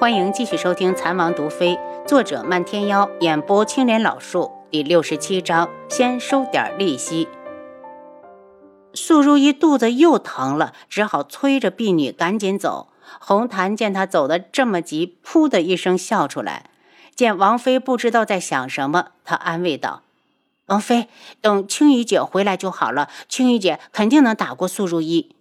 欢迎继续收听《残王毒妃》，作者漫天妖，演播青莲老树，第六十七章，先收点利息。素如一肚子又疼了，只好催着婢女赶紧走。红檀见她走得这么急，噗的一声笑出来。见王妃不知道在想什么，他安慰道：“王妃，等青衣姐回来就好了，青衣姐肯定能打过素如一。”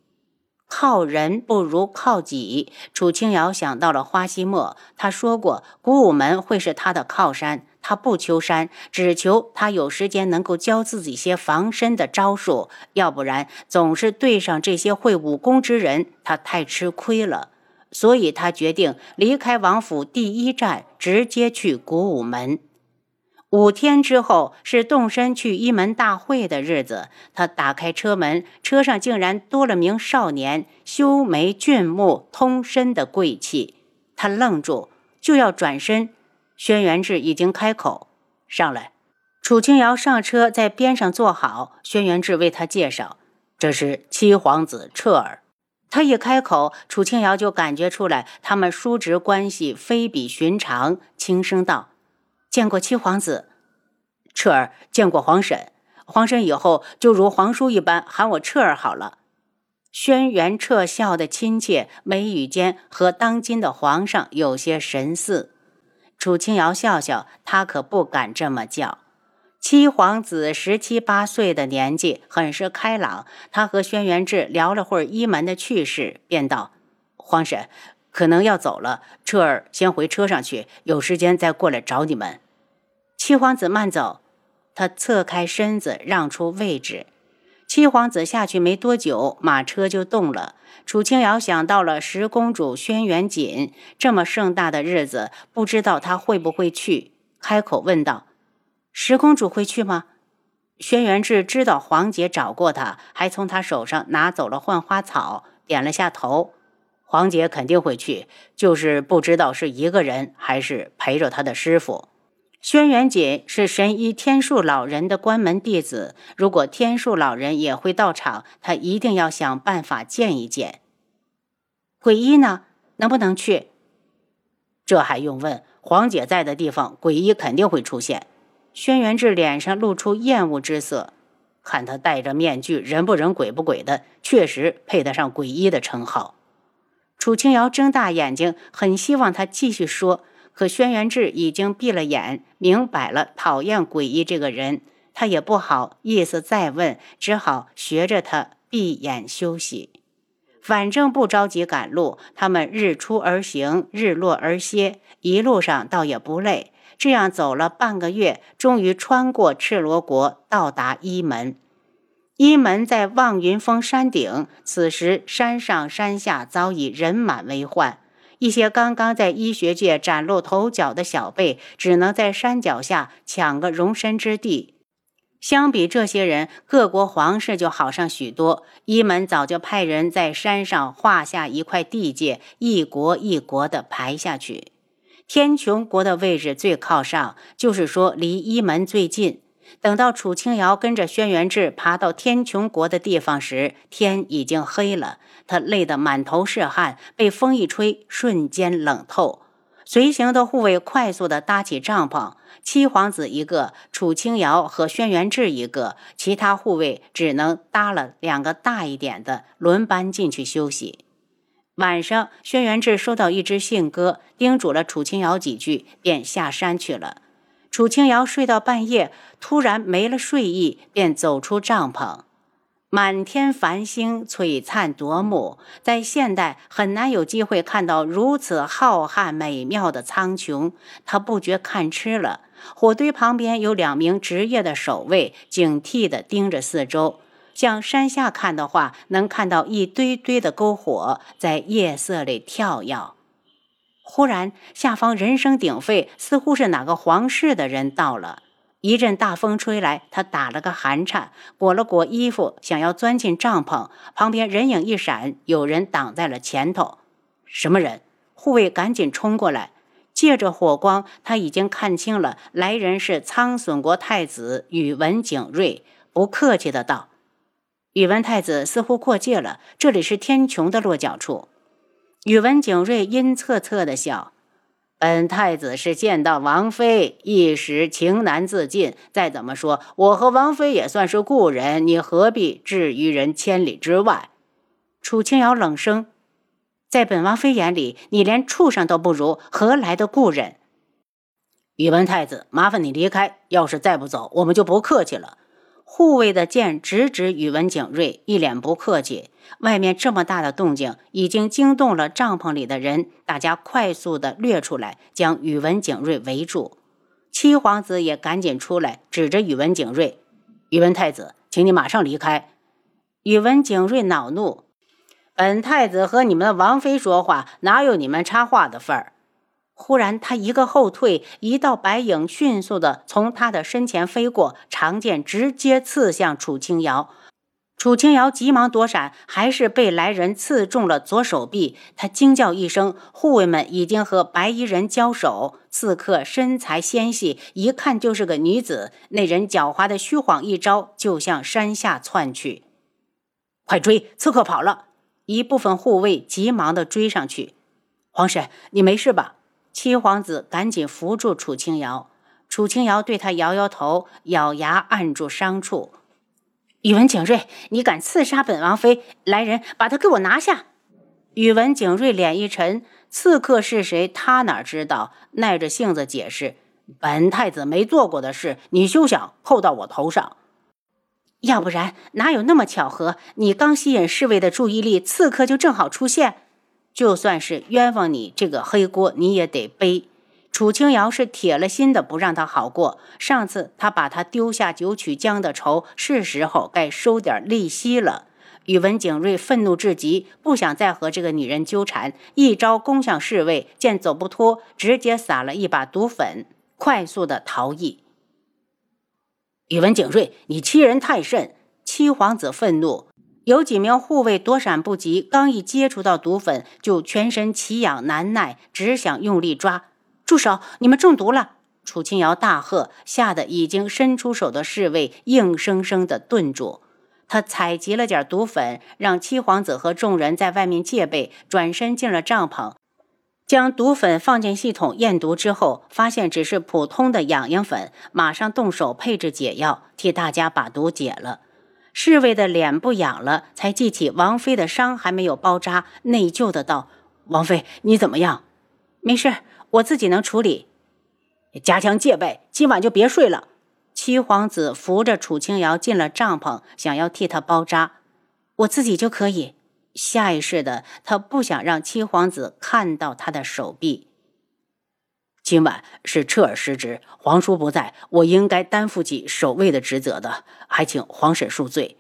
靠人不如靠己。楚清瑶想到了花希墨，他说过古武门会是他的靠山，他不求山，只求他有时间能够教自己些防身的招数，要不然总是对上这些会武功之人，他太吃亏了。所以他决定离开王府，第一站直接去古武门。五天之后是动身去一门大会的日子。他打开车门，车上竟然多了名少年，修眉俊目，通身的贵气。他愣住，就要转身，轩辕志已经开口：“上来。”楚清瑶上车，在边上坐好。轩辕志为他介绍：“这是七皇子彻儿。”他一开口，楚清瑶就感觉出来，他们叔侄关系非比寻常，轻声道。见过七皇子，彻儿见过皇婶。皇婶以后就如皇叔一般喊我彻儿好了。轩辕彻笑得亲切，眉宇间和当今的皇上有些神似。楚清瑶笑笑，他可不敢这么叫。七皇子十七八岁的年纪，很是开朗。他和轩辕志聊了会儿一门的趣事，便道：“皇婶。”可能要走了，彻儿先回车上去，有时间再过来找你们。七皇子慢走，他侧开身子让出位置。七皇子下去没多久，马车就动了。楚清瑶想到了十公主轩辕锦，这么盛大的日子，不知道她会不会去，开口问道：“十公主会去吗？”轩辕志知道皇姐找过他，还从他手上拿走了换花草，点了下头。黄姐肯定会去，就是不知道是一个人还是陪着他的师傅。轩辕锦是神医天树老人的关门弟子，如果天树老人也会到场，他一定要想办法见一见。鬼医呢？能不能去？这还用问？黄姐在的地方，鬼医肯定会出现。轩辕志脸上露出厌恶之色，看他戴着面具，人不人鬼不鬼的，确实配得上鬼医的称号。楚清瑶睁大眼睛，很希望他继续说，可轩辕志已经闭了眼，明摆了讨厌诡异这个人，他也不好意思再问，只好学着他闭眼休息。反正不着急赶路，他们日出而行，日落而歇，一路上倒也不累。这样走了半个月，终于穿过赤罗国，到达伊门。一门在望云峰山顶，此时山上山下早已人满为患。一些刚刚在医学界崭露头角的小辈，只能在山脚下抢个容身之地。相比这些人，各国皇室就好上许多。一门早就派人在山上画下一块地界，一国一国的排下去。天穹国的位置最靠上，就是说离一门最近。等到楚清瑶跟着轩辕志爬到天穹国的地方时，天已经黑了。他累得满头是汗，被风一吹，瞬间冷透。随行的护卫快速地搭起帐篷，七皇子一个，楚清瑶和轩辕志一个，其他护卫只能搭了两个大一点的，轮班进去休息。晚上，轩辕志收到一只信鸽，叮嘱了楚清瑶几句，便下山去了。楚清瑶睡到半夜，突然没了睡意，便走出帐篷。满天繁星璀璨夺目，在现代很难有机会看到如此浩瀚美妙的苍穹。他不觉看痴了。火堆旁边有两名职业的守卫，警惕地盯着四周。向山下看的话，能看到一堆堆的篝火在夜色里跳跃。忽然，下方人声鼎沸，似乎是哪个皇室的人到了。一阵大风吹来，他打了个寒颤，裹了裹衣服，想要钻进帐篷。旁边人影一闪，有人挡在了前头。什么人？护卫赶紧冲过来，借着火光，他已经看清了，来人是苍隼国太子宇文景睿。不客气的道：“宇文太子似乎过界了，这里是天穹的落脚处。”宇文景睿阴恻恻的笑：“本太子是见到王妃，一时情难自禁。再怎么说，我和王妃也算是故人，你何必置于人千里之外？”楚清瑶冷声：“在本王妃眼里，你连畜生都不如，何来的故人？”宇文太子，麻烦你离开。要是再不走，我们就不客气了。护卫的剑直指宇文景睿，一脸不客气。外面这么大的动静，已经惊动了帐篷里的人，大家快速的掠出来，将宇文景睿围住。七皇子也赶紧出来，指着宇文景睿：“宇文太子，请你马上离开。”宇文景睿恼怒：“本太子和你们的王妃说话，哪有你们插话的份儿？”忽然，他一个后退，一道白影迅速的从他的身前飞过，长剑直接刺向楚清瑶。楚清瑶急忙躲闪，还是被来人刺中了左手臂。他惊叫一声，护卫们已经和白衣人交手。刺客身材纤细，一看就是个女子。那人狡猾的虚晃一招，就向山下窜去。快追！刺客跑了！一部分护卫急忙的追上去。皇婶，你没事吧？七皇子赶紧扶住楚清瑶，楚清瑶对他摇摇头，咬牙按住伤处。宇文景睿，你敢刺杀本王妃？来人，把他给我拿下！宇文景睿脸一沉，刺客是谁，他哪知道？耐着性子解释：“本太子没做过的事，你休想扣到我头上。要不然，哪有那么巧合？你刚吸引侍卫的注意力，刺客就正好出现。”就算是冤枉你这个黑锅，你也得背。楚清瑶是铁了心的不让他好过。上次他把他丢下九曲江的仇，是时候该收点利息了。宇文景睿愤怒至极，不想再和这个女人纠缠，一招攻向侍卫，见走不脱，直接撒了一把毒粉，快速的逃逸。宇文景睿，你欺人太甚！七皇子愤怒。有几名护卫躲闪不及，刚一接触到毒粉，就全身奇痒难耐，只想用力抓。住手！你们中毒了！楚清瑶大喝，吓得已经伸出手的侍卫硬生生的顿住。他采集了点毒粉，让七皇子和众人在外面戒备，转身进了帐篷，将毒粉放进系统验毒之后，发现只是普通的痒痒粉，马上动手配置解药，替大家把毒解了。侍卫的脸不痒了，才记起王妃的伤还没有包扎，内疚的道：“王妃，你怎么样？没事，我自己能处理。加强戒备，今晚就别睡了。”七皇子扶着楚清瑶进了帐篷，想要替她包扎，我自己就可以。下意识的，他不想让七皇子看到他的手臂。今晚是彻儿失职，皇叔不在，我应该担负起守卫的职责的，还请皇婶恕罪。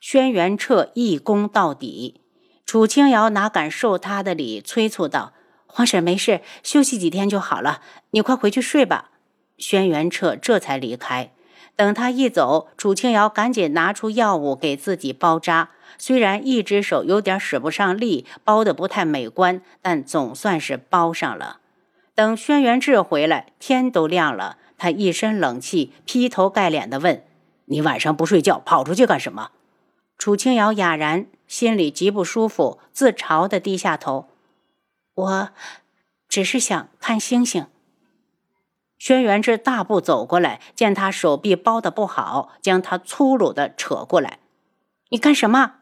轩辕彻一躬到底，楚清瑶哪敢受他的礼，催促道：“皇婶没事，休息几天就好了，你快回去睡吧。”轩辕彻这才离开。等他一走，楚清瑶赶紧拿出药物给自己包扎。虽然一只手有点使不上力，包的不太美观，但总算是包上了。等轩辕志回来，天都亮了。他一身冷气，劈头盖脸地问：“你晚上不睡觉，跑出去干什么？”楚清瑶哑然，心里极不舒服，自嘲地低下头：“我只是想看星星。”轩辕志大步走过来，见他手臂包得不好，将他粗鲁地扯过来：“你干什么？”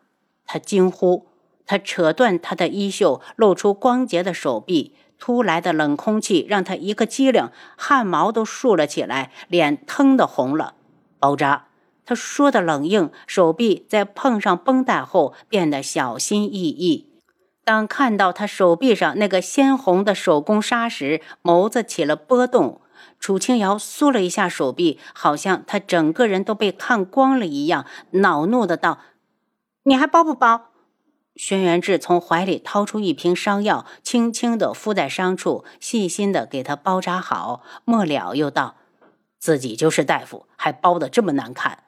他惊呼。他扯断他的衣袖，露出光洁的手臂。突来的冷空气让他一个机灵，汗毛都竖了起来，脸腾的红了。包扎，他说的冷硬，手臂在碰上绷带后变得小心翼翼。当看到他手臂上那个鲜红的手工纱时，眸子起了波动。楚清瑶缩了一下手臂，好像他整个人都被看光了一样，恼怒的道：“你还包不包？”轩辕志从怀里掏出一瓶伤药，轻轻地敷在伤处，细心地给他包扎好。末了，又道：“自己就是大夫，还包得这么难看。”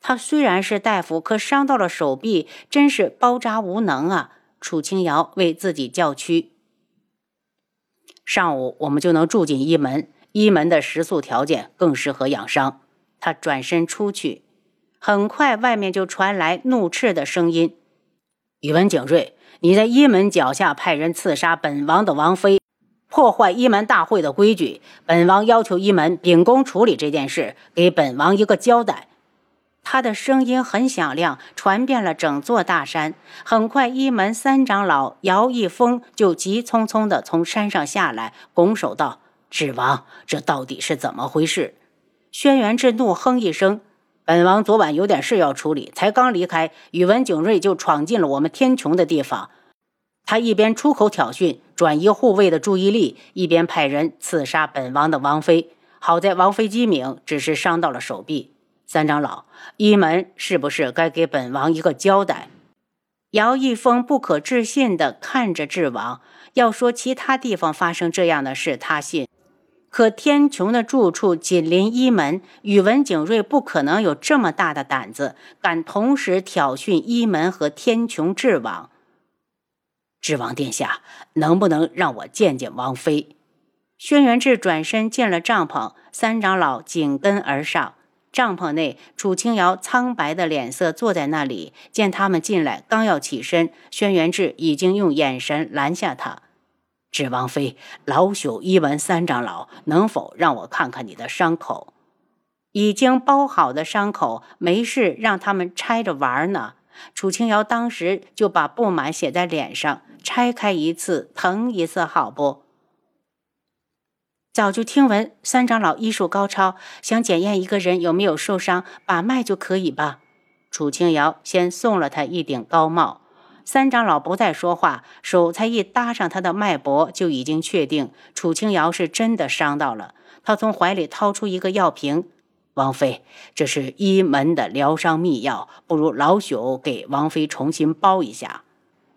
他虽然是大夫，可伤到了手臂，真是包扎无能啊！楚清瑶为自己叫屈。上午我们就能住进一门，一门的食宿条件更适合养伤。他转身出去，很快外面就传来怒斥的声音。宇文景睿，你在一门脚下派人刺杀本王的王妃，破坏一门大会的规矩。本王要求一门秉公处理这件事，给本王一个交代。他的声音很响亮，传遍了整座大山。很快，一门三长老姚一峰就急匆匆地从山上下来，拱手道：“智王，这到底是怎么回事？”轩辕志怒哼一声：“本王昨晚有点事要处理，才刚离开，宇文景睿就闯进了我们天穹的地方。他一边出口挑衅，转移护卫的注意力，一边派人刺杀本王的王妃。好在王妃机敏，只是伤到了手臂。”三长老，一门是不是该给本王一个交代？姚一峰不可置信地看着智王。要说其他地方发生这样的事，他信；可天穹的住处紧邻一门，宇文景睿不可能有这么大的胆子，敢同时挑衅一门和天穹智王。智王殿下，能不能让我见见王妃？轩辕志转身进了帐篷，三长老紧跟而上。帐篷内，楚清瑶苍白的脸色坐在那里。见他们进来，刚要起身，轩辕志已经用眼神拦下他。智王妃，老朽一闻三长老，能否让我看看你的伤口？已经包好的伤口，没事，让他们拆着玩呢。楚清瑶当时就把不满写在脸上，拆开一次疼一次，好不？早就听闻三长老医术高超，想检验一个人有没有受伤，把脉就可以吧？楚清瑶先送了他一顶高帽。三长老不再说话，手才一搭上他的脉搏，就已经确定楚清瑶是真的伤到了。他从怀里掏出一个药瓶：“王妃，这是医门的疗伤秘药，不如老朽给王妃重新包一下。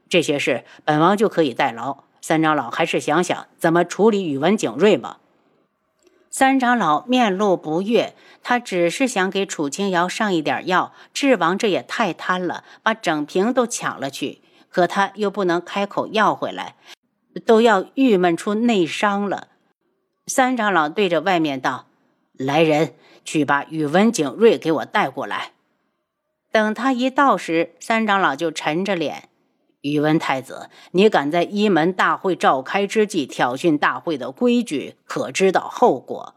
这些事本王就可以代劳。三长老还是想想怎么处理宇文景睿吧。”三长老面露不悦，他只是想给楚清瑶上一点药。智王这也太贪了，把整瓶都抢了去。可他又不能开口要回来，都要郁闷出内伤了。三长老对着外面道：“来人，去把宇文景睿给我带过来。”等他一到时，三长老就沉着脸。宇文太子，你敢在一门大会召开之际挑衅大会的规矩，可知道后果？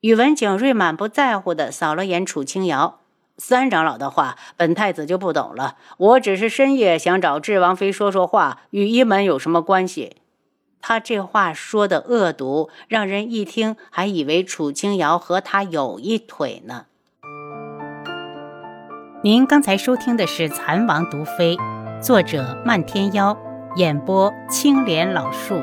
宇文景睿满不在乎地扫了眼楚清瑶。三长老的话，本太子就不懂了。我只是深夜想找智王妃说说话，与一门有什么关系？他这话说的恶毒，让人一听还以为楚清瑶和他有一腿呢。您刚才收听的是《蚕王毒妃》。作者：漫天妖，演播：青莲老树。